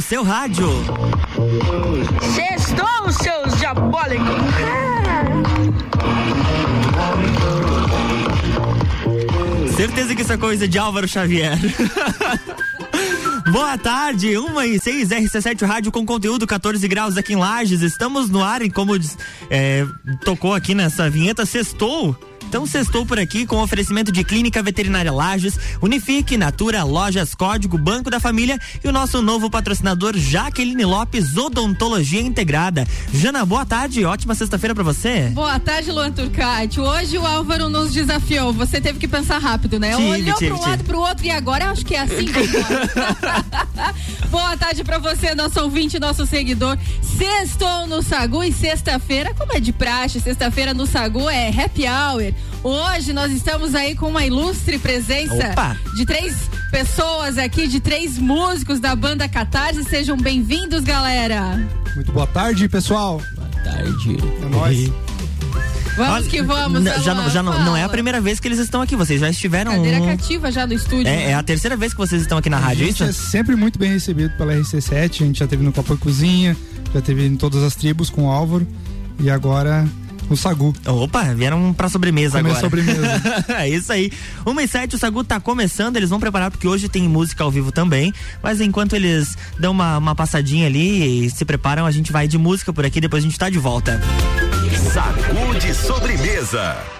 no seu rádio. Sextou, seus diabólicos. Certeza que isso é coisa de Álvaro Xavier. Boa tarde, 1 e 6 RC7 Rádio com conteúdo 14 graus aqui em Lages. Estamos no ar e como é, tocou aqui nessa vinheta, sextou então sextou por aqui com oferecimento de Clínica Veterinária Lages, Unifique, Natura, Lojas Código, Banco da Família e o nosso novo patrocinador Jaqueline Lopes, Odontologia Integrada. Jana, boa tarde, ótima sexta-feira para você. Boa tarde, Luan Turcati. Hoje o Álvaro nos desafiou, você teve que pensar rápido, né? Tive, Olhou tive, pro tive. lado, pro outro e agora acho que é assim Boa tarde para você, nosso ouvinte, nosso seguidor. Sextou no Sagu e sexta-feira, como é de praxe, sexta-feira no Sagu é happy hour Hoje nós estamos aí com uma ilustre presença Opa. de três pessoas aqui, de três músicos da banda Catarse. Sejam bem-vindos, galera. Muito boa tarde, pessoal. Boa tarde. É nóis. Vamos que vamos. Já, não, já não, não, é a primeira vez que eles estão aqui, vocês já estiveram. Cadeira cativa já no estúdio. É, né? é, a terceira vez que vocês estão aqui na rádio, é isso? é sempre muito bem recebido pela RC7, a gente já teve no Copa Cozinha, já teve em todas as tribos com o Álvaro e agora o Sagu. Opa, vieram pra sobremesa Comer agora. sobremesa. é isso aí. Uma e sete, o Sagu tá começando, eles vão preparar porque hoje tem música ao vivo também, mas enquanto eles dão uma, uma passadinha ali e se preparam, a gente vai de música por aqui, depois a gente tá de volta. Sagu de sobremesa.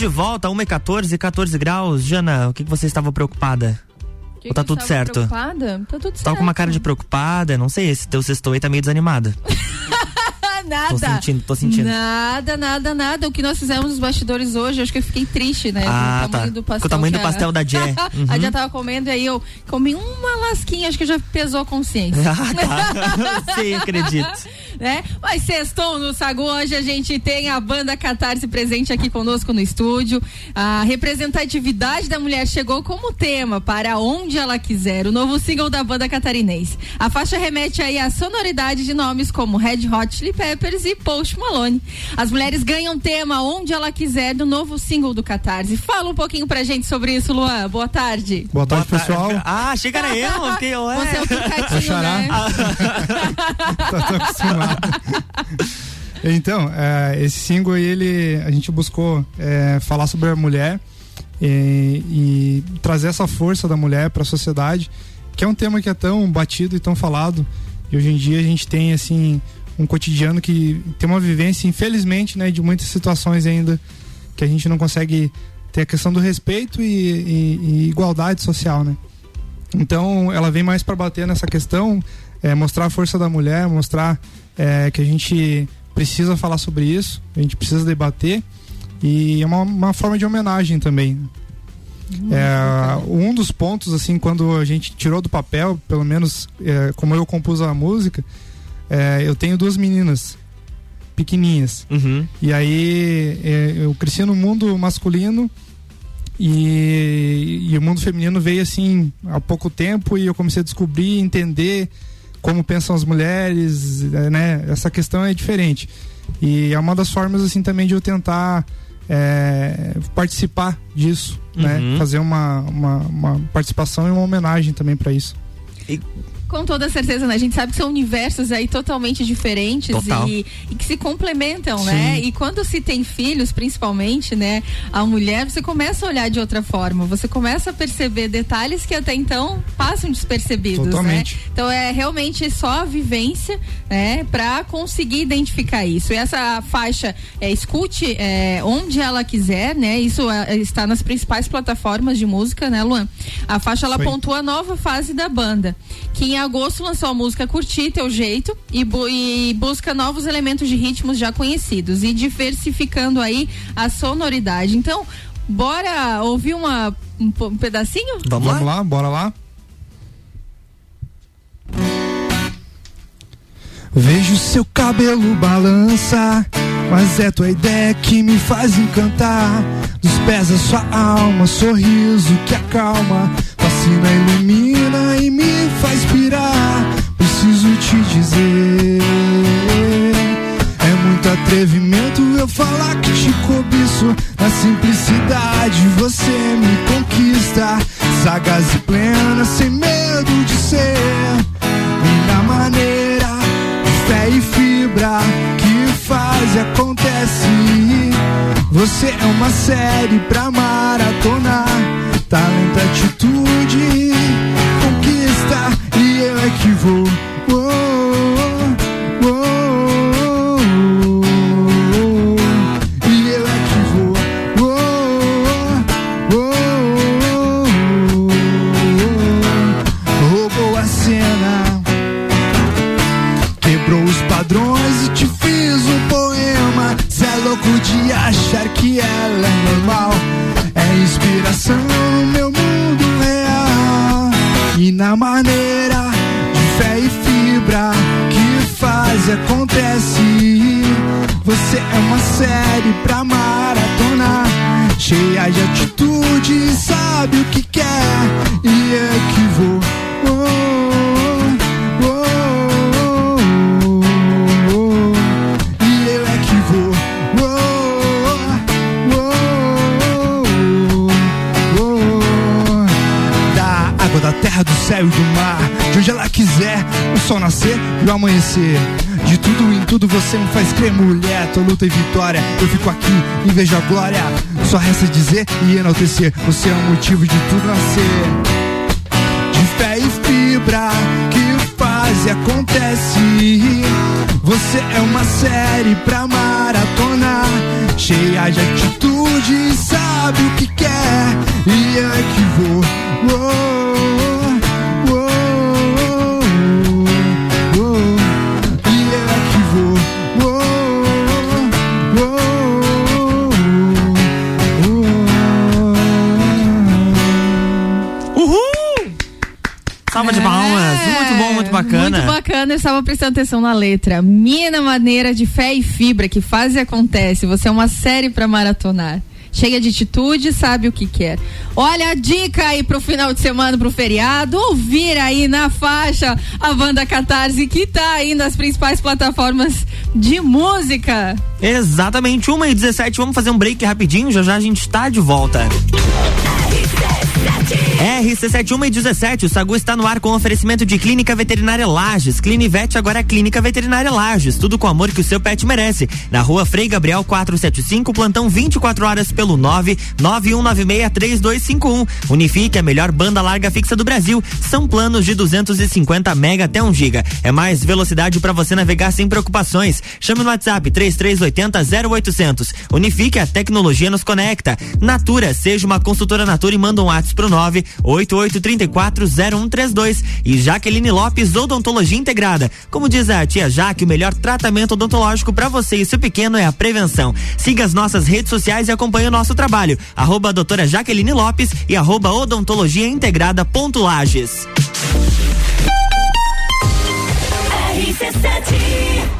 De volta, 1h14, 14 graus. Jana, o que, que você estava preocupada? Que Ou tá que tudo certo? Preocupada? Tá tudo certo. Tava com uma cara de preocupada, não sei, esse teu sextou aí tá meio desanimado. Ah, nada. Tô sentindo, tô sentindo. Nada, nada, nada. O que nós fizemos nos bastidores hoje, acho que eu fiquei triste, né? Ah, com o tamanho tá. do pastel. Com o tamanho do pastel da Jé. Uhum. A Jé tava comendo e aí eu comi uma lasquinha, acho que já pesou a consciência. Ah, tá. Sim, acredito. né? Mas sextou no Sagu, hoje a gente tem a banda Catarse presente aqui conosco no estúdio. A representatividade da mulher chegou como tema para onde ela quiser, o novo single da banda catarinense. A faixa remete aí à sonoridade de nomes como Red Hot Chili Peppers e Post Malone. As mulheres ganham tema onde ela quiser do novo single do Catarse. Fala um pouquinho pra gente sobre isso, Luan. Boa tarde. Boa tarde, Boa tarde. pessoal. Ah, chega era eu, que eu Você é o Picatinho, né? tá acostumado. Então, é, esse single aí, ele, a gente buscou é, falar sobre a mulher e, e trazer essa força da mulher para a sociedade, que é um tema que é tão batido e tão falado. E hoje em dia a gente tem assim um cotidiano que tem uma vivência, infelizmente, né, de muitas situações ainda que a gente não consegue ter a questão do respeito e, e- e igualdade social, né? Então, ela vem mais para bater nessa questão, é, mostrar a força da mulher, mostrar é, que a gente precisa falar sobre isso, a gente precisa debater e é uma, uma forma de homenagem também. É, um dos pontos, assim, quando a gente tirou do papel, pelo menos é, como eu compus a música, é, eu tenho duas meninas pequeninhas. Uhum. E aí é, eu cresci no mundo masculino e, e o mundo feminino veio assim há pouco tempo e eu comecei a descobrir, entender como pensam as mulheres, é, né? Essa questão é diferente. E é uma das formas assim também de eu tentar é, participar disso, né? Uhum. Fazer uma, uma, uma participação e uma homenagem também para isso. Com toda certeza, né? A gente sabe que são universos aí totalmente diferentes e, e que se complementam, né? E quando se tem filhos, principalmente, né? A mulher, você começa a olhar de outra forma. Você começa a perceber detalhes que até então passam despercebidos, Totalmente. né? Então é realmente só a vivência, né? Pra conseguir identificar isso. E essa faixa, é, escute é, onde ela quiser, né? Isso é, está nas principais plataformas de música, né, Luan? A faixa, ela aí. pontua a nova fase da banda, que em agosto lançou a música Curtir Teu Jeito e, bu- e busca novos elementos de ritmos já conhecidos e diversificando aí a sonoridade. Então, bora ouvir uma, um, um pedacinho? Vamos, Vamos lá? lá, bora lá. Vejo seu cabelo balança, mas é tua ideia que me faz encantar. Dos pés a sua alma, sorriso que acalma, fascina, ilumina e me faz pirar. Preciso te dizer. É muito atrevimento eu falar que te cobiço. Na simplicidade você me conquista. Sagaz e plena, sem medo de ser. Na maneira fé e fibra faz e acontece. Você é uma série pra maratonar. Talento, atitude, conquista. E eu é que vou. Pra maratonar. Cheia de atitude, sabe o que quer. E é que vou. Oh, oh, oh, oh. E eu é que vou. Oh, oh, oh. Da água, da terra, do céu e do mar. De onde ela quiser, o sol nascer e o amanhecer. De tudo em tudo você me faz crer, mulher. Tua luta e vitória, eu fico aqui e vejo a glória. Só resta dizer e enaltecer. Você é o motivo de tudo nascer de fé e fibra que faz e acontece. Você é uma série pra maratonar, cheia de atitude, sabe o que quer e é que vou. Eu estava prestando atenção na letra. Mina maneira de fé e fibra que faz e acontece. Você é uma série para maratonar. Cheia de atitude, sabe o que quer. Olha a dica aí pro final de semana, pro feriado. Ouvir aí na faixa a banda Catarse, que tá aí nas principais plataformas de música. Exatamente, 1 e 17 vamos fazer um break rapidinho, já já a gente está de volta. RC71 e 17, o Sagu está no ar com oferecimento de Clínica Veterinária Lages. Clinivete agora é Clínica Veterinária Lages. Tudo com o amor que o seu pet merece. Na rua Frei Gabriel 475, plantão 24 horas pelo 991963251. Unifique a melhor banda larga fixa do Brasil. São planos de 250 mega até 1 giga. É mais velocidade para você navegar sem preocupações. Chame no WhatsApp 3380 0800. Unifique a tecnologia nos conecta. Natura, seja uma consultora Natura e manda um WhatsApp pro 988340132 e Jaqueline Lopes Odontologia Integrada. Como diz a tia Jaque, o melhor tratamento odontológico para você e seu pequeno é a prevenção. Siga as nossas redes sociais e acompanhe o nosso trabalho. Arroba doutora Jaqueline Lopes e arroba odontologia integrada ponto Lages. A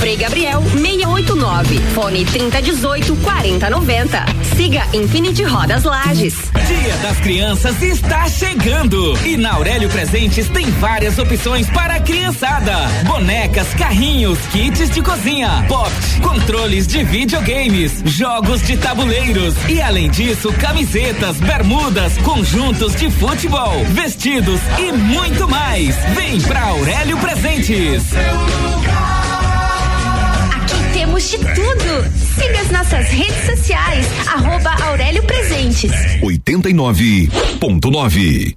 Frei Gabriel 689. Fone 3018 4090. Siga Infinity Rodas Lages. Dia das Crianças está chegando e na Aurélio Presentes tem várias opções para a criançada: bonecas, carrinhos, kits de cozinha, pop, controles de videogames, jogos de tabuleiros e além disso camisetas, bermudas, conjuntos de futebol, vestidos e muito mais. Vem pra Aurélio Presentes. Aqui temos de tudo. Siga as nossas redes sociais, arroba Aurélio Presentes. 89.9.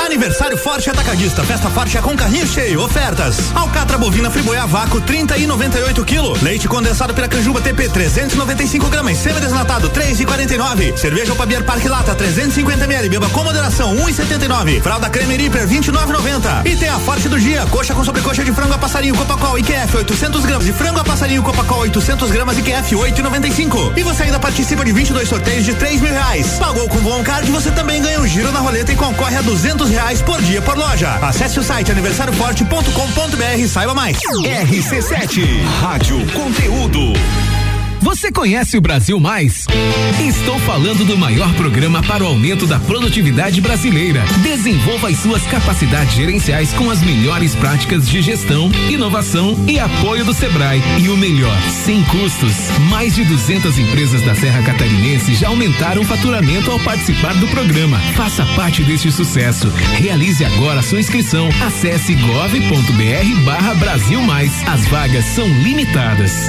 Aniversário Forte Atacadista, festa forte é com carrinho cheio, ofertas. Alcatra bovina friboia vácuo 30 e 98 kg. Leite condensado Piracanjuba TP 395 gramas, semi-desnatado 3 e 49. Cerveja Opabier Parque Lata 350 ml, beba com moderação 1 e 79. Fralda Creme Reaper 29,90. E tem a Forte do dia, coxa com sobrecoxa de frango a passarinho Copacol IQF 800 gramas e frango a passarinho Copacol 800 gramas IQF 8,95. E você ainda participa de 22 sorteios de 3 mil reais. Pagou com Bom Card, você também ganha um giro na roleta e concorre a 200 reais por dia por loja. Acesse o site aniversarioforte.com.br e saiba mais. RC7, Rádio Conteúdo. Você conhece o Brasil Mais? Estou falando do maior programa para o aumento da produtividade brasileira. Desenvolva as suas capacidades gerenciais com as melhores práticas de gestão, inovação e apoio do Sebrae. E o melhor, sem custos. Mais de 200 empresas da Serra Catarinense já aumentaram o faturamento ao participar do programa. Faça parte deste sucesso. Realize agora sua inscrição. Acesse gov.br barra Brasil Mais. As vagas são limitadas.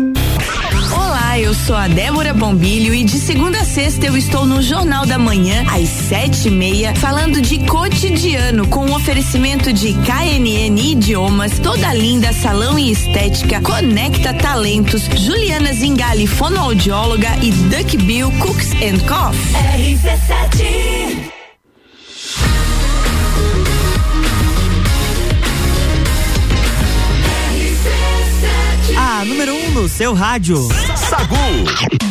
Eu sou a Débora Bombilho e de segunda a sexta eu estou no Jornal da Manhã, às sete e meia, falando de cotidiano, com um oferecimento de KNN Idiomas, Toda Linda Salão e Estética, Conecta Talentos, Juliana Zingali, fonoaudióloga e Duck Bill Cooks and Coffee. RC7 A número 1 um no seu rádio. Sagu.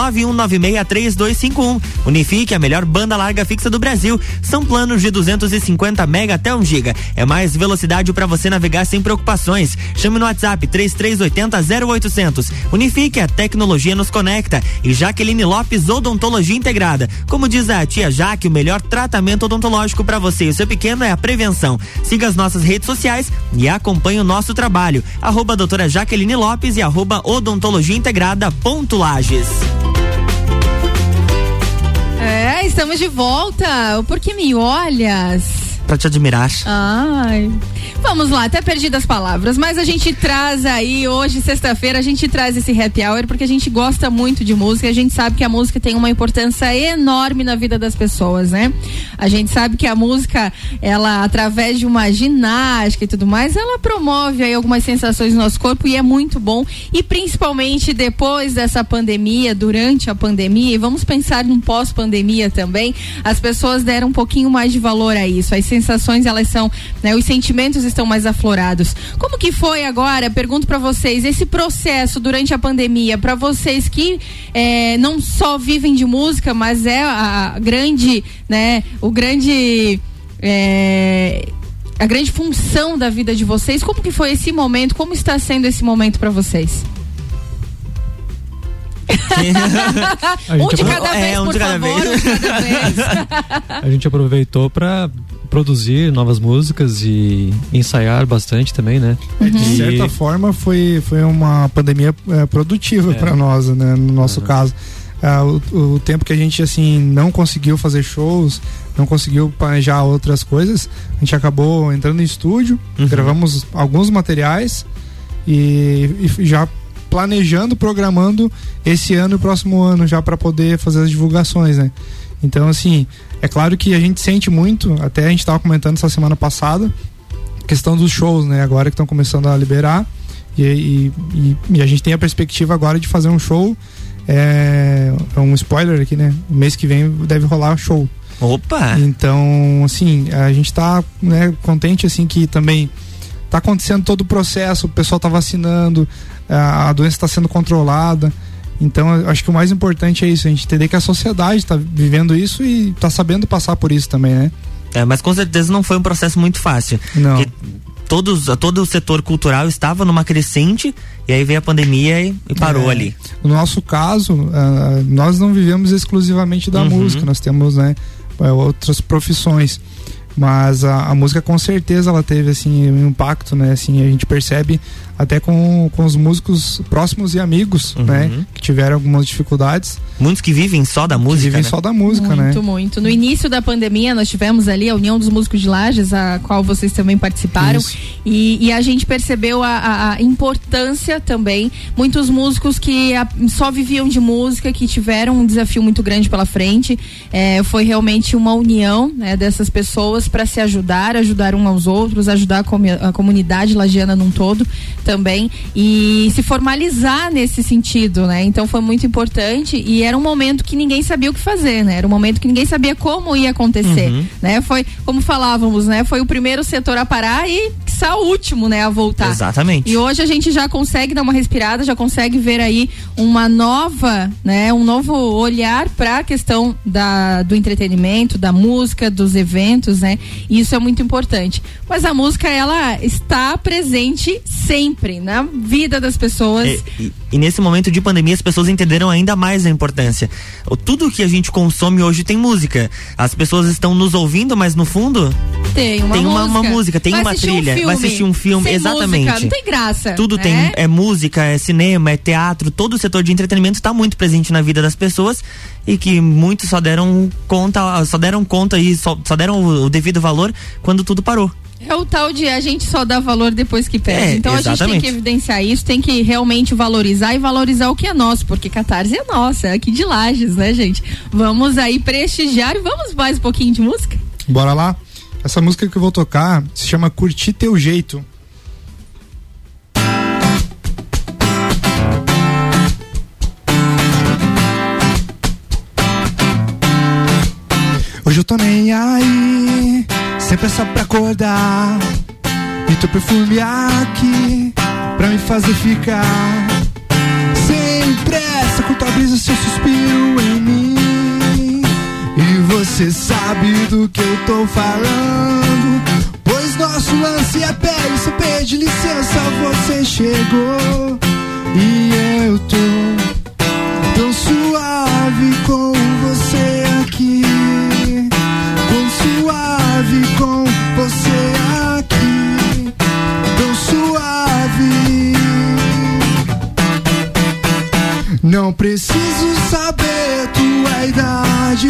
91963251. Unifique a melhor banda larga fixa do Brasil. São planos de 250 mega até 1 giga. É mais velocidade para você navegar sem preocupações. Chame no WhatsApp 3380 0800. Unifique a tecnologia nos conecta. E Jaqueline Lopes Odontologia Integrada. Como diz a tia Jaque, o melhor tratamento odontológico para você e seu pequeno é a prevenção. Siga as nossas redes sociais e acompanhe o nosso trabalho. Arroba doutora Jaqueline Lopes e arroba odontologia integrada ponto Lages. É, estamos de volta. Por que me olhas? Pra te admirar. Ai. Vamos lá, até perdi das palavras, mas a gente traz aí, hoje, sexta-feira, a gente traz esse happy hour porque a gente gosta muito de música, a gente sabe que a música tem uma importância enorme na vida das pessoas, né? A gente sabe que a música, ela, através de uma ginástica e tudo mais, ela promove aí algumas sensações no nosso corpo e é muito bom. E principalmente depois dessa pandemia, durante a pandemia, e vamos pensar num pós-pandemia também, as pessoas deram um pouquinho mais de valor a isso. As sensações, elas são, né, os sentimentos estão mais aflorados. Como que foi agora? Pergunto para vocês esse processo durante a pandemia para vocês que eh, não só vivem de música, mas é a grande, né, o grande eh, a grande função da vida de vocês. Como que foi esse momento? Como está sendo esse momento para vocês? um de cada vez, é, um por de cada favor, vez. um de cada vez. A gente aproveitou para produzir novas músicas e ensaiar bastante também, né? É, de certa forma foi, foi uma pandemia é, produtiva É. para nós, né? No nosso caso. Ah, o, o tempo que a gente assim não conseguiu fazer shows, não conseguiu planejar outras coisas, a gente acabou entrando no estúdio, gravamos alguns materiais e, e já planejando, programando esse ano e o próximo ano já para poder fazer as divulgações, né? Então assim, é claro que a gente sente muito, até a gente estava comentando essa semana passada, questão dos shows, né? Agora que estão começando a liberar. E, e- e- e a gente tem a perspectiva agora de fazer um show. É, é um spoiler aqui, né? O mês que vem deve rolar show. Opa! Então, assim, a gente tá né, contente assim que também tá acontecendo todo o processo, o pessoal tá vacinando, a, a doença está sendo controlada. Então, eu acho que o mais importante é isso, a gente entender que a sociedade está vivendo isso e está sabendo passar por isso também, né? É, mas com certeza não foi um processo muito fácil. Não. Porque todos, todo o setor cultural estava numa crescente e aí veio a pandemia e, e parou É, ali. No nosso caso, ah, nós não vivemos exclusivamente da Uhum. música, nós temos né, eh, outras profissões. Mas a, a música com certeza ela teve assim um impacto, né? Assim, a gente percebe até com, com os músicos próximos e amigos, Uhum. né? Que tiveram algumas dificuldades. Muitos que vivem só da música. vivem né? só da música, muito, né? muito. No início da pandemia, nós tivemos ali a União dos Músicos de Lages, a qual vocês também participaram. E, e a gente percebeu a, a- a importância também. Muitos músicos que a- só viviam de música, que tiveram um desafio muito grande pela frente. É, foi realmente uma união né, dessas pessoas para se ajudar, ajudar um aos outros, ajudar a, comi- a comunidade lagiana num todo também. E se formalizar nesse sentido, né? Então foi muito importante e era um momento que ninguém sabia o que fazer, né? Era um momento que ninguém sabia como ia acontecer, Uhum. né? Foi, como falávamos, né? Foi o primeiro setor a parar e quiçá o último, né? A voltar. Exatamente. E hoje a gente já consegue dar uma respirada, já consegue ver aí uma nova, né? Um novo olhar para a questão da, do entretenimento, da música, dos eventos, né? E isso é muito importante. Mas a música, ela está presente sempre na vida das pessoas. É, e, e nesse momento de pandemia as pessoas entenderam ainda mais a importância. O- Tudo que a gente consome hoje tem música. As pessoas estão nos ouvindo, mas no fundo Tem uma tem uma, música. uma música, tem Vai uma assistir um trilha, vai assistir um filme, sem exatamente. música, não tem graça. Tudo né? tem, é música, é cinema, é teatro, todo o setor de entretenimento está muito presente na vida das pessoas e que muitos só deram conta, só deram conta e só, só deram o, o devido valor quando tudo parou. É o tal de a gente só dá valor depois que perde. É, então a gente tem exatamente. que evidenciar isso, tem que realmente valorizar e valorizar o que é nosso, porque Catarse é nossa, é aqui de Lages, né, gente? Vamos aí prestigiar e vamos mais um pouquinho de música? Bora lá? Essa música que eu vou tocar se chama Curtir Teu Jeito. Hoje eu tô nem aí, sem pressa pra acordar. E teu perfume aqui, pra me fazer ficar. Sem pressa, com tua brisa, seu suspiro em mim. E você sabe do que eu tô falando. Pois nosso lance é pele, você pede licença, você chegou. E eu tô tão suave com você aqui. Tão suave com você aqui. Tão suave. Não preciso saber tua idade,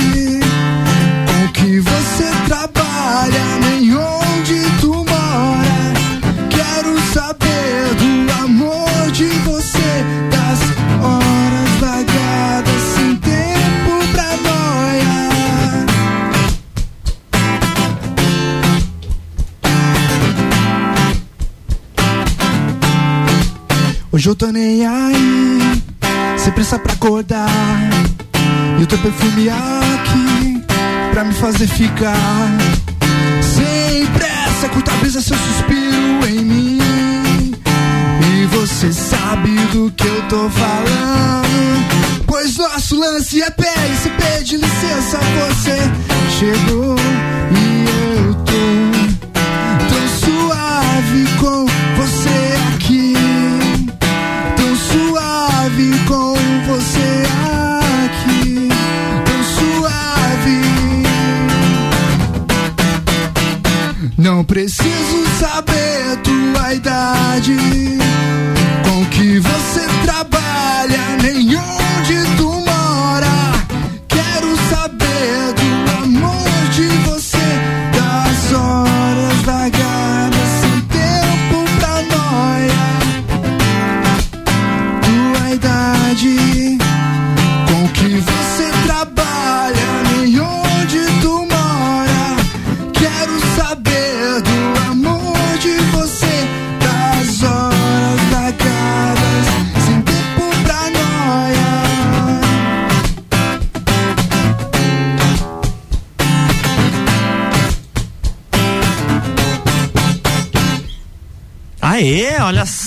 você trabalha, nem onde tu mora. Quero saber do amor de você, das horas vagadas sem tempo pra noia. Hoje eu tô nem aí, sem pressa pra acordar. E o teu perfume me fazer ficar. Sem pressa, curta a brisa, seu suspiro em mim. E você sabe do que eu tô falando. Pois nosso lance é você pede licença, você chegou. E eu tô tão suave com idade.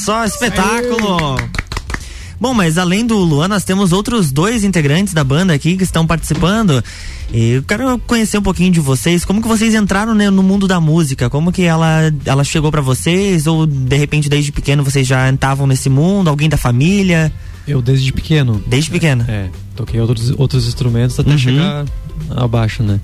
Só, espetáculo! Bom, mas além do Luan, nós temos outros dois integrantes da banda aqui que estão participando. E eu quero conhecer um pouquinho de vocês. Como que vocês entraram né, no mundo da música? Como que ela, ela chegou para vocês? Ou de repente desde pequeno vocês já estavam nesse mundo? Alguém da família? Eu desde pequeno. Desde pequeno? É, toquei outros, outros instrumentos até Uhum. chegar abaixo, né?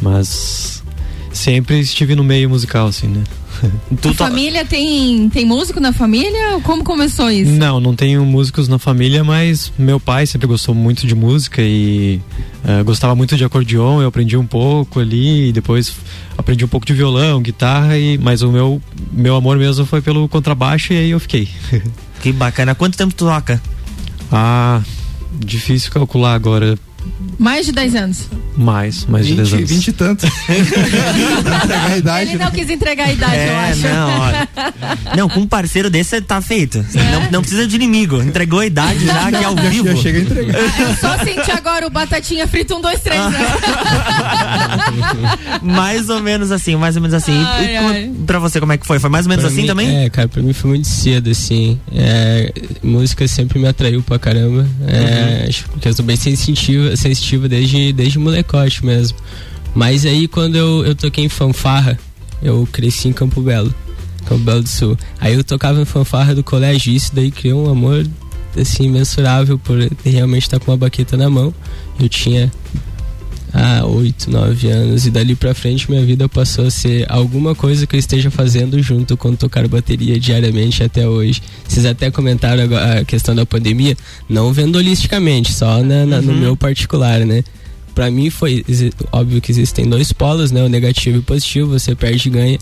Mas sempre estive no meio musical, assim, né? A família tem, tem músico na família? Como começou isso? Não, não tenho músicos na família, mas meu pai sempre gostou muito de música e eh, gostava muito de acordeon. Eu aprendi um pouco ali, e depois aprendi um pouco de violão, guitarra, e, mas o meu, meu amor mesmo foi pelo contrabaixo e aí eu fiquei. Que bacana. Quanto tempo tu toca? ah, difícil calcular agora. Mais de 10 anos. Mais, mais de 10 anos. 20 e tantos. Entregar a idade. Ele não quis entregar a idade, eu É, acho. não, olha. Não, com um parceiro desse tá feito. Não, não precisa de inimigo. Entregou a idade já aqui ao vivo. já chega a entregar. Eu só senti agora o batatinha frito um, dois, três. Né? mais ou menos assim, mais ou menos assim. E- Ai, e como- ai. pra você, como é que foi? Foi mais ou menos Pra assim mim- também? É, cara, pra mim foi muito cedo, assim. É, música sempre me atraiu pra caramba. É, Uhum. Acho que eu sou bem sensitiva desde, desde molecote mesmo. Mas aí quando eu, eu toquei em fanfarra, eu cresci em Campo Belo. Campo Belo do Sul. Aí eu tocava em fanfarra do colégio, isso daí criou um amor assim, imensurável por realmente estar com uma baqueta na mão. Eu tinha há 8, 9 anos e dali pra frente minha vida passou a ser alguma coisa que eu esteja fazendo junto com tocar bateria diariamente até hoje. Vocês até comentaram a questão da pandemia, não vendo holisticamente, só na- na- no Uhum. meu particular, né? Pra mim foi óbvio que existem dois polos, né? O negativo e o positivo, você perde e ganha.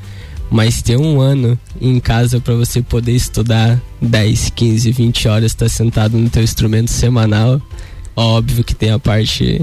Mas ter um ano em casa pra você poder estudar 10, 15, 20 horas, estar sentado no teu instrumento semanal, óbvio que tem a parte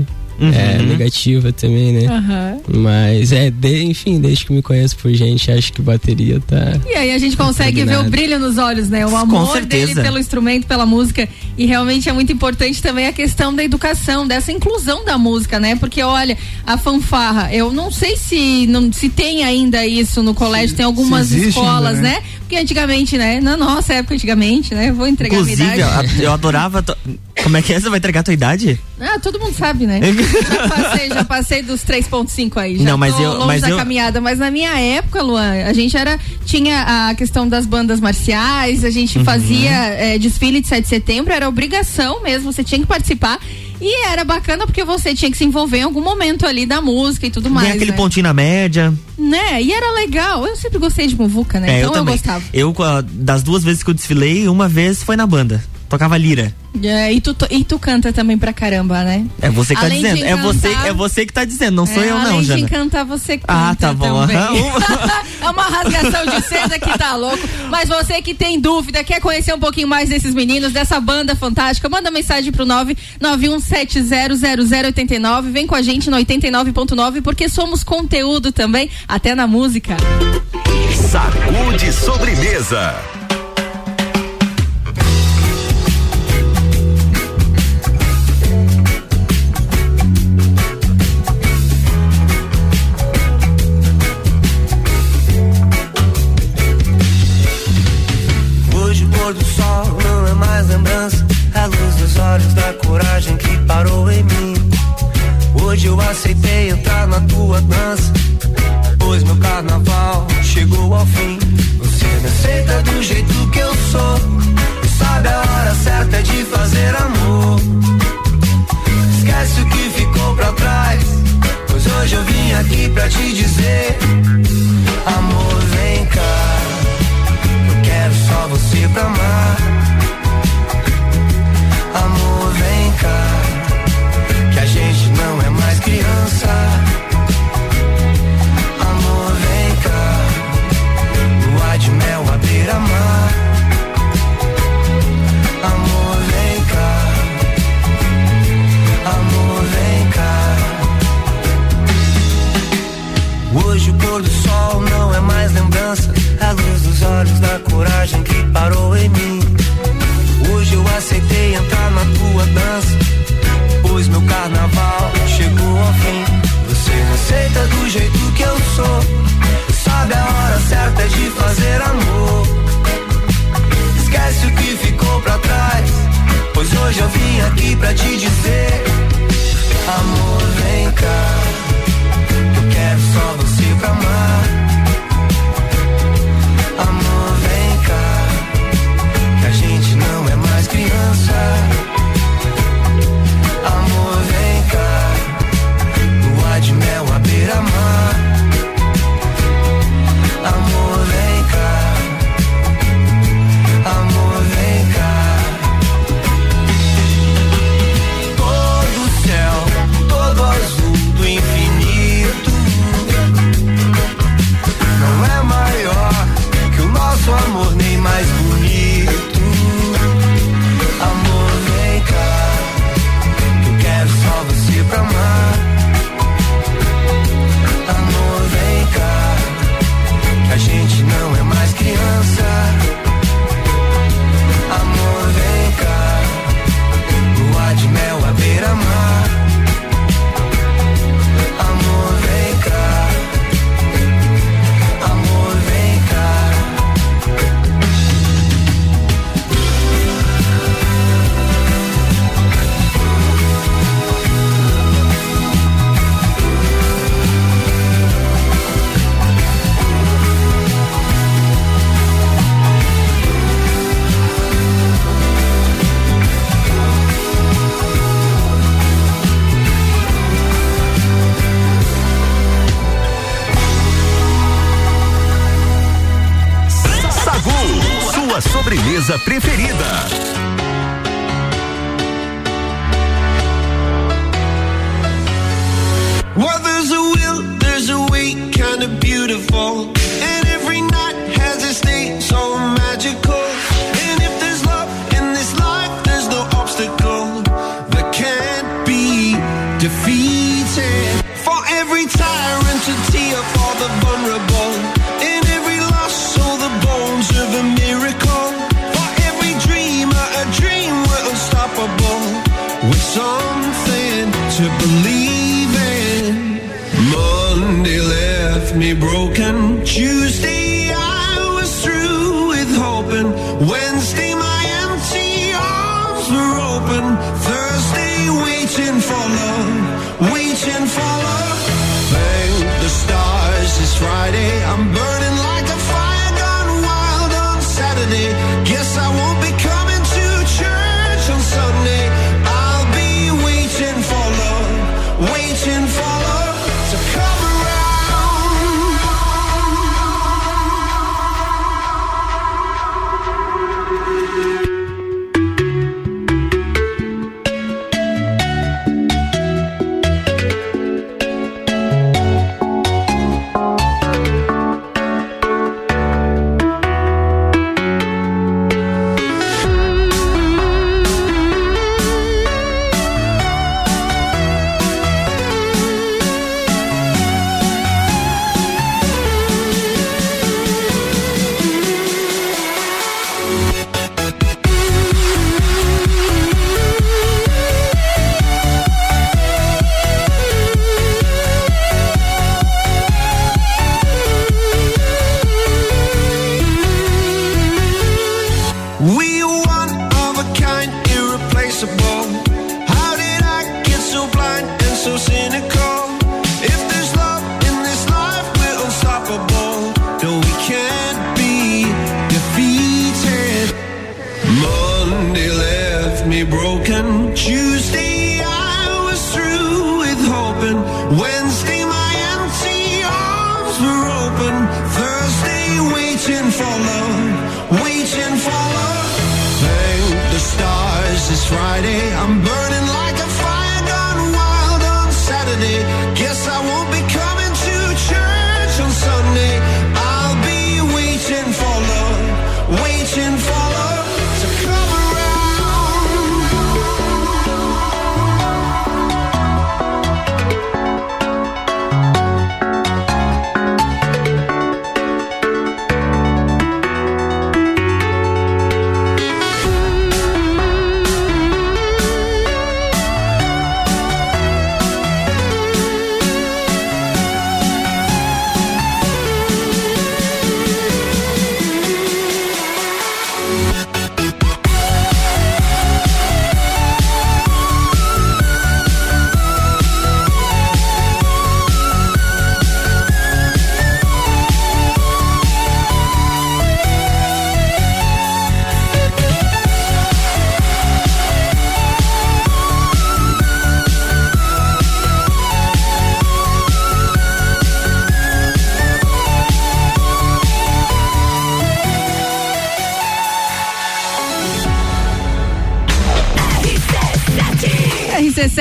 é, Uhum. negativa também, né? Aham. Mas é, de- enfim, desde que me conheço por gente, acho que bateria tá. E aí a gente consegue ver o brilho nos olhos, né? O amor dele pelo instrumento, pela música. E realmente é muito importante também a questão da educação, dessa inclusão da música, né? Porque olha, a fanfarra, eu não sei se não se tem ainda isso no colégio, tem algumas se escolas, ainda, né? né? Porque antigamente, né? Na nossa época, antigamente, né? Vou entregar Inclusive, a minha idade. eu, eu adorava. to- Como é que é? Você vai entregar a tua idade? Ah, todo mundo sabe, né? já passei, já passei dos 3.5 aí. Já Não, mas eu- longe mas da eu- caminhada. Mas na minha época, Luan, a gente era. Tinha a questão das bandas marciais, a gente Uhum. fazia é, desfile de 7 de setembro, era obrigação mesmo, você tinha que participar. E era bacana porque você tinha que se envolver em algum momento ali da música e tudo mais. Tem aquele né? pontinho na média. Né? E era legal. Eu sempre gostei de muvuca, né? É, então eu eu, gostava. Eu, das duas vezes que eu desfilei, uma vez foi na banda. Tocava lira. É, e, tu, e tu canta também pra caramba, né? É você que tá Além de dizendo. É você, encantar- é você que tá dizendo, não sou É, eu além não, de Jana. encantar, você canta Ah, tá bom. é uma rasgação de seda que tá louco. Mas você que tem dúvida, quer conhecer um pouquinho mais desses meninos, dessa banda fantástica, manda mensagem pro 991700089. Vem com a gente no 89.9, porque somos conteúdo também, até na música. Sacude sobremesa.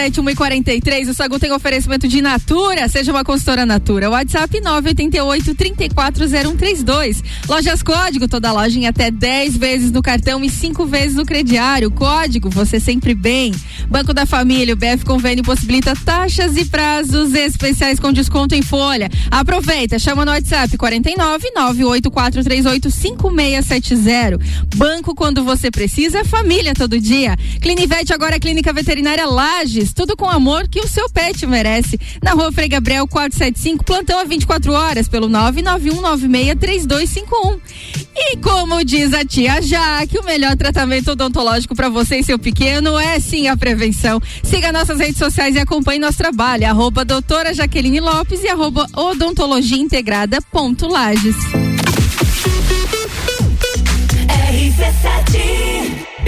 RC7 143, o Sagu tem oferecimento de Natura, seja uma consultora Natura. WhatsApp 988 340132. Lojas Código, toda loja em até 10 vezes no cartão e 5 vezes no crediário. Código, você sempre bem. Banco da Família, o BF Convênio possibilita taxas e prazos especiais com desconto em folha. Aproveita, chama no WhatsApp 49 98438 5670. Banco quando você precisa, família todo dia. Clinivete agora é Clínica Veterinária Lages, tudo com amor que o seu pet merece. Na rua Frei Gabriel 475, plantão a 24 horas pelo 991963251. E como diz a tia Jaque, o melhor tratamento odontológico para você e seu pequeno é sim a prevenção. Siga nossas redes sociais e acompanhe nosso trabalho. Arroba doutora Jaqueline Lopes e arroba odontologia integrada ponto Lages.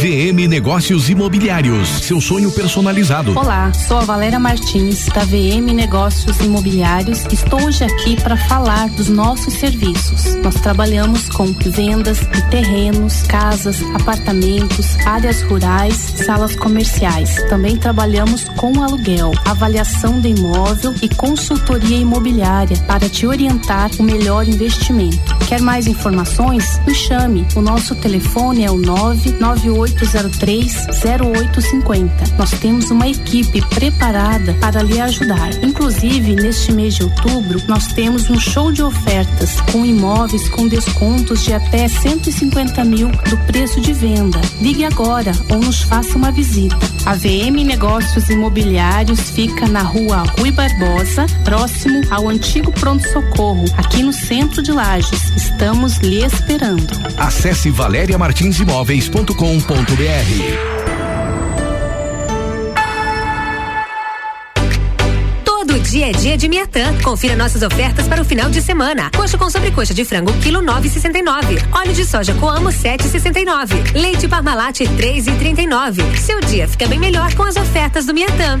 VM Negócios Imobiliários, seu sonho personalizado. Olá, sou a Valéria Martins da VM Negócios Imobiliários. Estou hoje aqui para falar dos nossos serviços. Nós trabalhamos com vendas de terrenos, casas, apartamentos, áreas rurais, salas comerciais. Também trabalhamos com aluguel, avaliação do imóvel e consultoria imobiliária para te orientar o melhor investimento. Quer mais informações? Me chame. O nosso telefone é o 998 0803-0850. Nós temos uma equipe preparada para lhe ajudar. Inclusive, neste mês de outubro, nós temos um show de ofertas com imóveis com descontos de até 150 mil do preço de venda. Ligue agora ou nos faça uma visita. A VM Negócios Imobiliários fica na rua Rui Barbosa, próximo ao antigo pronto-socorro, aqui no centro de Lages. Estamos lhe esperando. Acesse valeriamartinsimóveis.com.br Todo dia é dia de Miatã. Confira nossas ofertas para o final de semana. Coxa com sobrecoxa de frango, quilo 9,69. Óleo de soja Coamo, 7,69. Leite Parmalat, 3,39. Seu dia fica bem melhor com as ofertas do Miatã.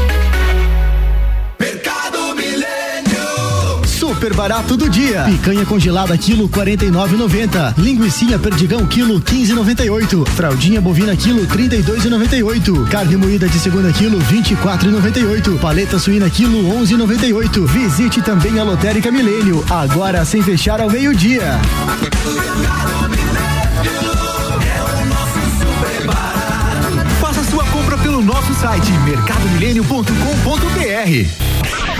Super barato do dia. Picanha congelada quilo 49,90. Linguiça perdigão quilo 15,98. Fraldinha bovina quilo 32,98. Carne moída de segunda quilo 24,98. Paleta suína quilo 11,98. Visite também a Lotérica Milênio, agora sem fechar ao meio-dia. Faça sua compra pelo nosso site mercadomilênio.com.br.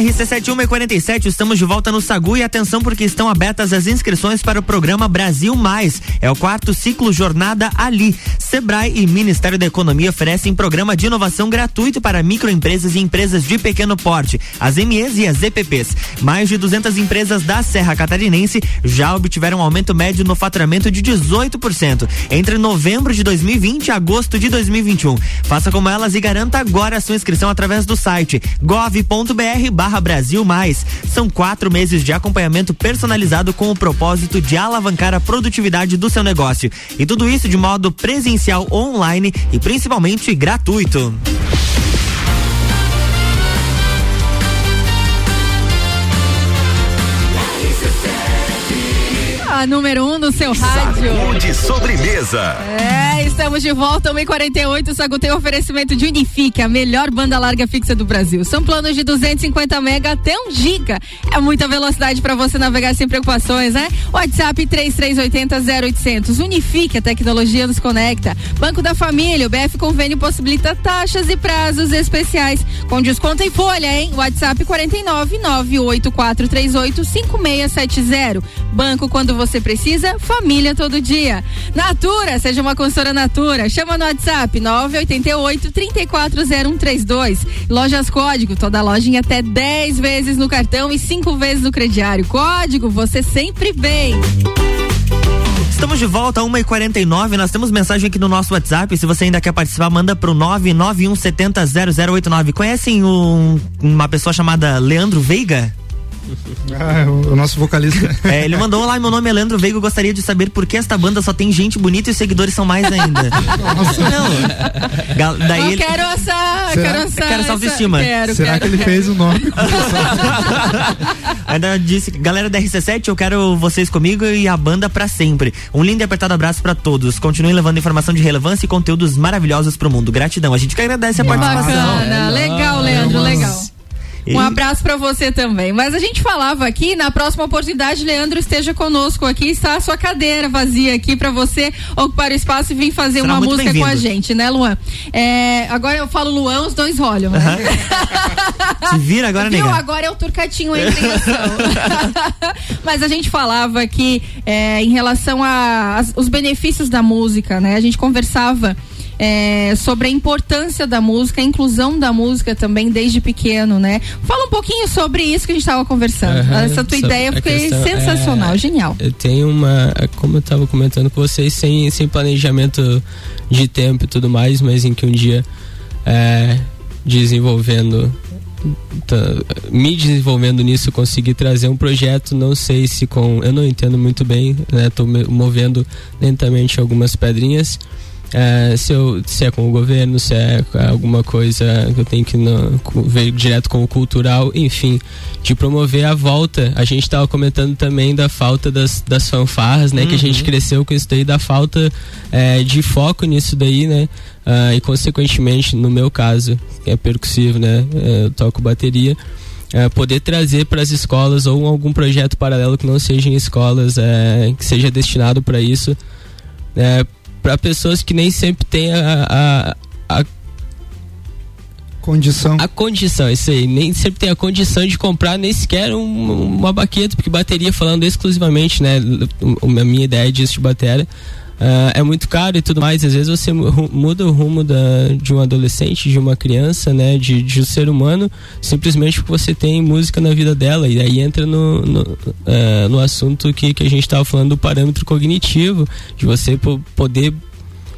RC7147, estamos de volta no Sagu e atenção porque estão abertas as inscrições para o programa Brasil Mais. É o quarto ciclo Jornada Ali. Sebrae e Ministério da Economia oferecem programa de inovação gratuito para microempresas e empresas de pequeno porte, as MEs e as EPPs. Mais de 200 empresas da Serra Catarinense já obtiveram um aumento médio no faturamento de 18% entre novembro de 2020 e agosto de 2021. Faça como elas e garanta agora a sua inscrição através do site gov.br barra Brasil Mais. São quatro meses de acompanhamento personalizado com o propósito de alavancar a produtividade do seu negócio. E tudo isso de modo presencial, online e principalmente gratuito. A número um no seu rádio. Saúde sobremesa. É, estamos de volta, 1h48. O Sagu tem oferecimento de Unifique, a melhor banda larga fixa do Brasil. São planos de 250 mega até 1 giga. É muita velocidade para você navegar sem preocupações, né? WhatsApp 3380 0800. Unifique, a tecnologia nos conecta. Banco da Família, o BF Convênio possibilita taxas e prazos especiais. Com desconto em folha, hein? WhatsApp 49 98438 5670. Banco quando você precisa, família todo dia. Natura, seja uma consultora Natura. Chama no WhatsApp 988 340132. Lojas Código, toda loja em até 10 vezes no cartão e 5 vezes no crediário. Código, você sempre vem. Estamos de volta, 1h49. Nós temos mensagem aqui no nosso WhatsApp. Se você ainda quer participar, manda pro 991700089. Conhecem um, uma pessoa chamada Leandro Veiga? Ah, o, o nosso vocalista. É, ele mandou lá, meu nome é Leandro Veiga, eu gostaria de saber por que esta banda só tem gente bonita e os seguidores são mais ainda. Não. Gal- Daí Eu ele... quero essa. Será? Quero essa. Quero essa autoestima. Quero, Será quero, que ele quero. fez o nome? Ainda disse, galera da RC7, eu quero vocês comigo e a banda pra sempre. Um lindo e apertado abraço pra todos. Continuem levando informação de relevância e conteúdos maravilhosos pro mundo. Gratidão. A gente que agradece a participação. Bacana, legal, Leandro, legal. Um abraço pra você também. Mas a gente falava aqui, na próxima oportunidade, Leandro esteja conosco aqui, está a sua cadeira vazia aqui pra você ocupar o espaço e vir fazer Será uma música com a gente, né, Luan? É, agora eu falo Luan, os dois olham, né? Se vira agora, Viu? nega. Agora é o turcatinho entre Mas a gente falava que é, em relação aos benefícios da música, né? A gente conversava é, sobre a importância da música, a inclusão da música também desde pequeno, né? Fala um pouquinho sobre isso que a gente estava conversando. Essa tua ideia foi questão, sensacional, é, genial. Eu tenho uma, como eu estava comentando com vocês, sem, sem planejamento de tempo e tudo mais, mas em que um dia é, desenvolvendo tá, me desenvolvendo nisso consegui trazer um projeto não sei se com eu não entendo muito bem né tô movendo lentamente algumas pedrinhas é, se, eu, se é com o governo, se é alguma coisa que eu tenho que ver direto com o cultural, enfim, de promover a volta. A gente estava comentando também da falta das, das fanfarras, né? Que a gente Uhum. cresceu com isso daí, da falta é, de foco nisso daí, né? Ah, e consequentemente, no meu caso, que é percussivo, né? é, Eu toco bateria. é, poder trazer para as escolas ou algum projeto paralelo que não seja em escolas, é, que seja destinado para isso, é, para pessoas que nem sempre têm a, a, a Condição. a condição, isso aí, nem sempre tem a condição de comprar nem sequer um- uma baqueta, porque bateria, falando exclusivamente, né, a minha ideia disso de bateria, ah, é muito caro e tudo mais, às vezes você muda o rumo da, de um adolescente, de uma criança, né, de, de um ser humano, simplesmente porque você tem música na vida dela, e aí entra no, no, ah, no assunto que, que a gente estava falando do parâmetro cognitivo, de você po- poder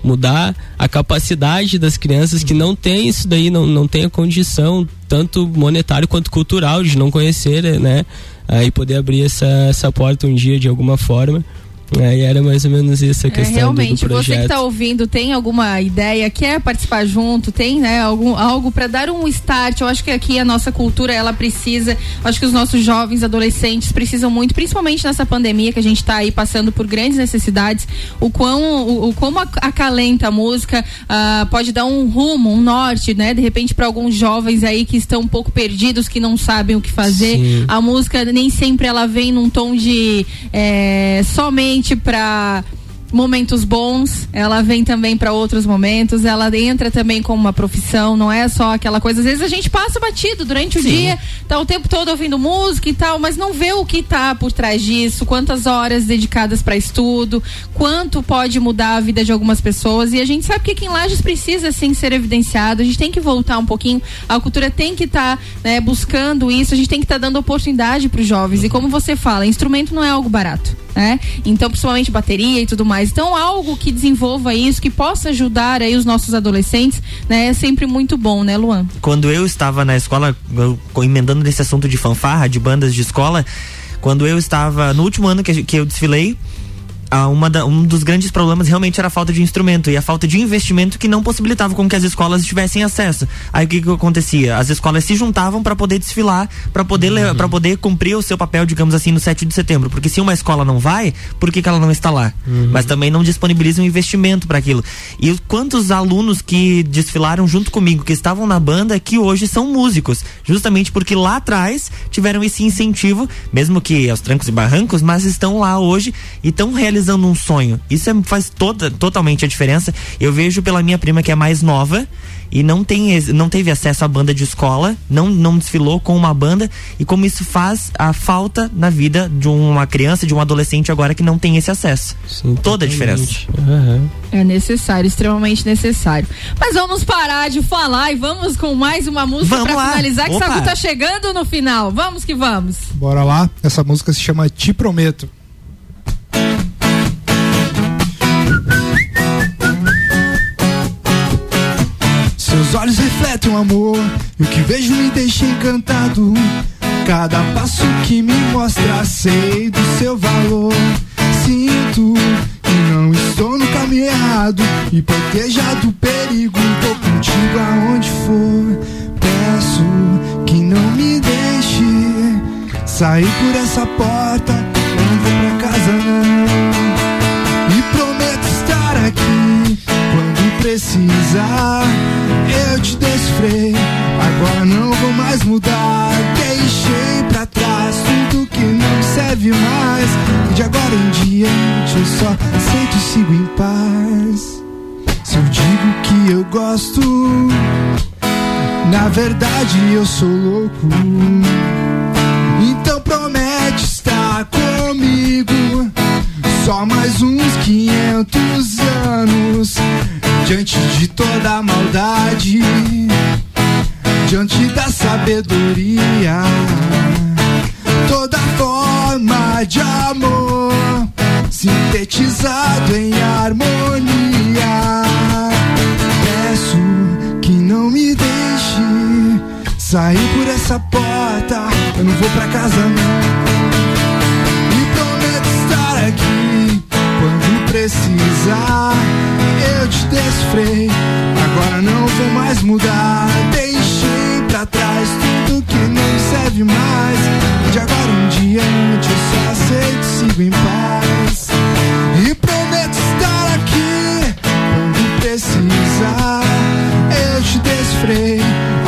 mudar a capacidade das crianças que não tem isso daí, não, não tem a condição, tanto monetário quanto cultural, de não conhecer, né? Aí poder abrir essa, essa porta um dia de alguma forma. Aí era mais ou menos isso a É, questão do- realmente, do, você que projeto. está ouvindo, tem alguma ideia, quer participar junto, tem, né, algum, algo para dar um start? Eu acho que aqui a nossa cultura, ela precisa, acho que os nossos jovens, adolescentes precisam muito, principalmente nessa pandemia que a gente está aí passando por grandes necessidades, o quão, o, o como ac- acalenta a música, ah, pode dar um rumo, um norte, né, de repente para alguns jovens aí que estão um pouco perdidos, que não sabem o que fazer. Sim. A música nem sempre ela vem num tom de é, somente pra momentos bons, ela vem também para outros momentos, ela entra também como uma profissão, não é só aquela coisa. Às vezes a gente passa batido durante o Sim. dia, tá o tempo todo ouvindo música e tal, mas não vê o que tá por trás disso, quantas horas dedicadas para estudo, quanto pode mudar a vida de algumas pessoas. E a gente sabe que aqui em Lages precisa sim ser evidenciado, a gente tem que voltar um pouquinho, a cultura tem que estar né, buscando isso, a gente tem que estar dando oportunidade para os jovens. E como você fala, instrumento não é algo barato. Né? Então, principalmente bateria e tudo mais. Então, algo que desenvolva isso, que possa ajudar aí os nossos adolescentes, né? É sempre muito bom, né, Luan? quando eu estava na escola, eu- emendando nesse assunto de fanfarra, de bandas de escola, quando eu estava no último ano que, que eu desfilei, ah, uma da- um dos grandes problemas realmente era a falta de instrumento e a falta de investimento que não possibilitava com que as escolas tivessem acesso. Aí o que, que acontecia? As escolas se juntavam para poder desfilar, para poder Uhum. para poder cumprir o seu papel, digamos assim, no 7 de setembro, porque se uma escola não vai, por que, que ela não está lá? Uhum. Mas também não disponibiliza um investimento para aquilo. E os- quantos alunos que desfilaram junto comigo, que estavam na banda, que hoje são músicos, justamente porque lá atrás tiveram esse incentivo, mesmo que aos trancos e barrancos, mas estão lá hoje e estão realizando um sonho. Isso é- faz toda, totalmente a diferença. Eu vejo pela minha prima que é mais nova e não tem não teve acesso à banda de escola, não não desfilou com uma banda e como isso faz a falta na vida de uma criança, de um adolescente agora que não tem esse acesso. Toda a diferença. É necessário, extremamente necessário. Mas vamos parar de falar e vamos com mais uma música lá. finalizar, que Opa. Sagu tá chegando no final. Vamos que vamos. Bora lá, essa música se chama Te Prometo. Seus olhos refletem o amor, e o que vejo me deixa encantado. Cada passo que me mostra, sei do seu valor. Sinto que não estou no caminho errado, e protejado do perigo, vou contigo aonde for. Peço que não me deixe sair por essa porta, não vou pra casa não. Precisar. Eu te desfrei, agora não vou mais mudar. Deixei pra trás tudo que não serve mais. E de agora em diante eu só aceito e sigo em paz. Se eu digo que eu gosto, na verdade eu sou louco. Então promete estar comigo. Só mais uns 500 anos. Diante de toda maldade. Diante da sabedoria. Toda forma de amor. Sintetizado em harmonia. Peço que não me deixe sair por essa porta. Eu não vou pra casa não. E prometo estar aqui precisar. Eu te desfrei, agora não vou mais mudar. Deixei pra trás tudo que não serve mais. De agora em diante eu só aceito e sigo em paz. E prometo estar aqui quando precisar. Eu te desfrei,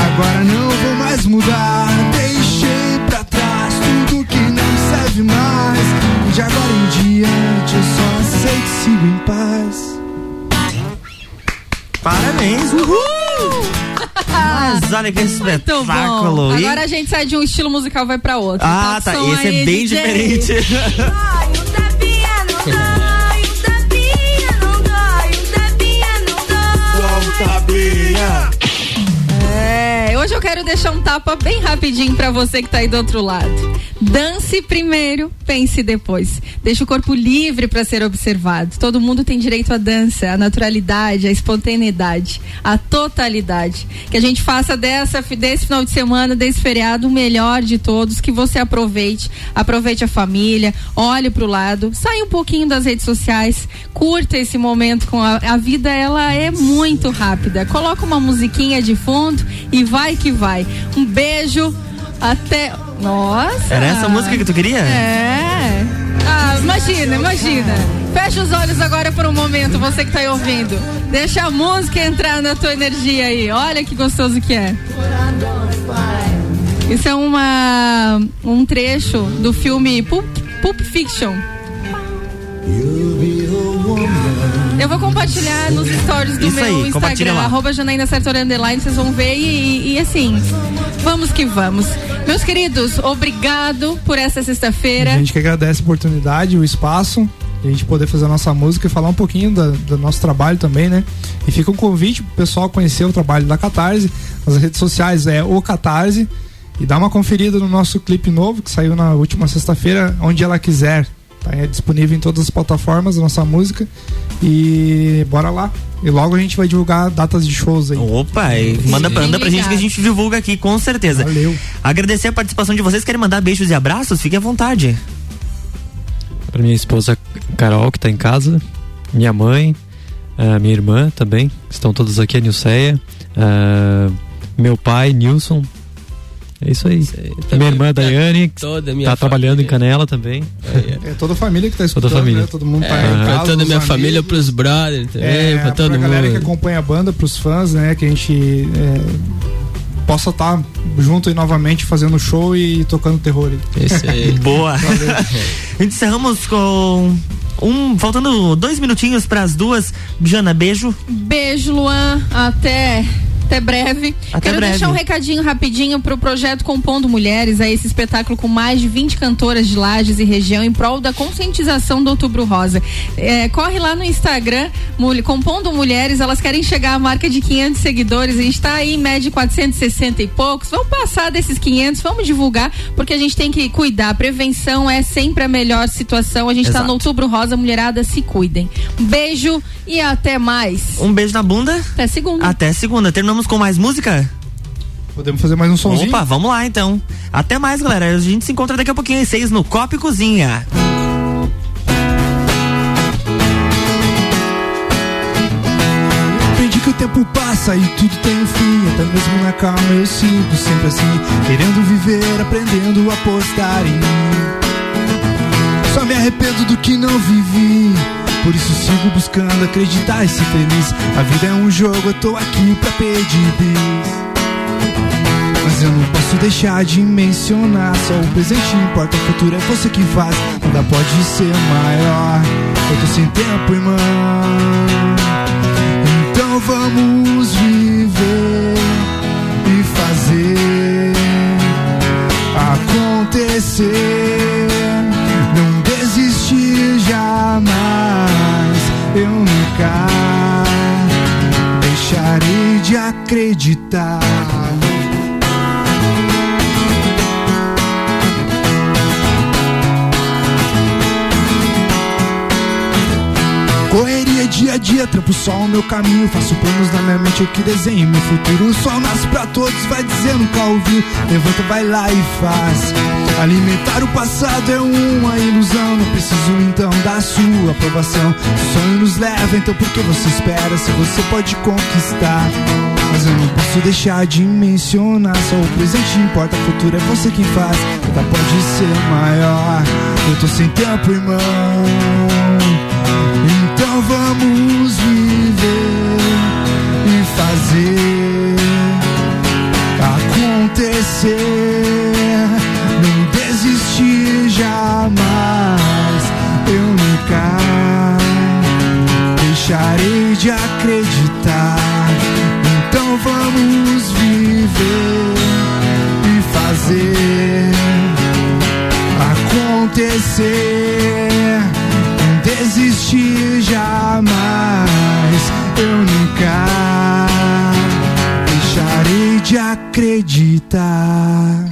agora não vou mais mudar. Deixei pra trás tudo que não serve mais. De agora em eu só aceito e sigo em paz. Parabéns, uhul! Mas olha que bom. espetáculo. E- Agora a gente sai de um estilo musical e vai pra outro. Ah, Então, tá. Esse é bem DJ. diferente. quero deixar um tapa bem rapidinho pra você que tá aí do outro lado. Dance primeiro, pense depois. Deixa o corpo livre pra ser observado. Todo mundo tem direito à dança, à naturalidade, à espontaneidade, à totalidade. Que a gente faça dessa, desse final de semana, desse feriado, o melhor de todos, que você aproveite, aproveite a família, olhe pro lado, saia um pouquinho das redes sociais, curta esse momento com a, a vida, ela é muito rápida. Coloca uma musiquinha de fundo e vai que vai. Um beijo, até. Nossa! Era essa música que tu queria? É. Ah, imagina, imagina. Fecha os olhos agora por um momento, você que tá aí ouvindo. Deixa a música entrar na tua energia aí. Olha que gostoso que é. Isso é uma um trecho do filme Pulp, Pulp Fiction. You'll be Eu vou compartilhar nos stories do Isso meu aí, Instagram, arroba Janaína Sartori Underline, vocês vão ver e, e, assim, vamos que vamos. Meus queridos, obrigado por essa sexta-feira. A gente que agradece a oportunidade, o espaço, e a gente poder fazer a nossa música e falar um pouquinho da- do nosso trabalho também, né? E fica um convite pro pessoal conhecer o trabalho da Catarse. Nas redes sociais é o Catarse. E dá uma conferida no nosso clipe novo que saiu na última sexta-feira, onde ela quiser. Tá é disponível em todas as plataformas a nossa música. E bora lá. E logo a gente vai divulgar datas de shows aí. Opa, e manda, manda pra gente que a gente divulga aqui, com certeza. Valeu. Agradecer a participação de vocês. Querem mandar beijos e abraços? Fiquem à vontade. Pra minha esposa Carol, que tá em casa, minha mãe, ah, minha irmã também, estão todos aqui, a Nilceia, ah, meu pai, Nilson. É isso aí. minha irmã Daiane, que toda minha tá trabalhando em Canela também. É toda a família que tá escutando, Toda a família. né? Todo mundo tá É, em pra casa. toda a minha amigos. família, pros brothers também, É, pra todo pra mundo. galera que acompanha a banda, pros fãs, né? Que a gente é, possa estar junto aí novamente fazendo show e tocando terror. aí. Isso aí. Boa. Encerramos com um. Faltando dois minutinhos pras duas. Jana, beijo. Beijo, Luan. Até. Até breve. Até Quero breve. deixar um recadinho rapidinho pro projeto Compondo Mulheres, aí esse espetáculo com mais de 20 cantoras de Lages e região em prol da conscientização do Outubro Rosa. É, corre lá no Instagram, Compondo Mulheres, elas querem chegar à marca de 500 seguidores, a gente tá aí em média de 460 e poucos. Vamos passar desses 500, vamos divulgar, porque a gente tem que cuidar. Prevenção é sempre a melhor situação. A gente tá Exato. no Outubro Rosa, mulherada, se cuidem. Um beijo e até mais. Um beijo na bunda. Até segunda. Até segunda. Terminamos com mais música? Podemos fazer mais um somzinho? Opa, vamos lá então. Até mais, galera. A gente se encontra daqui a pouquinho às seis no Copa e Cozinha. Aprendi que o tempo passa e tudo tem um fim. Até mesmo na calma eu sigo sempre assim. Querendo viver, aprendendo a apostar em mim. Só me arrependo do que não vivi. Por isso sigo buscando acreditar e ser feliz. A vida é um jogo, eu tô aqui pra pedir bis. Mas eu não posso deixar de mencionar. Só o presente importa, o futuro é você que faz. Nada pode ser maior. Eu tô sem tempo, irmão. Trampo só o meu caminho. Faço planos na minha mente, eu que desenho meu futuro. O sol nasce pra todos, vai nunca ouviu. Levanta, vai lá e faz. Alimentar o passado é uma ilusão. Não preciso então da sua aprovação. O sonho nos leva, então por que você espera? Se você pode conquistar. Mas eu não posso deixar de mencionar. Só o presente importa, o futuro é você quem faz. Nada pode ser maior. Eu tô sem tempo, irmão. Não desistir jamais. Eu nunca deixarei de acreditar. Então vamos viver e fazer acontecer. Não desistir jamais. Eu nunca acreditar.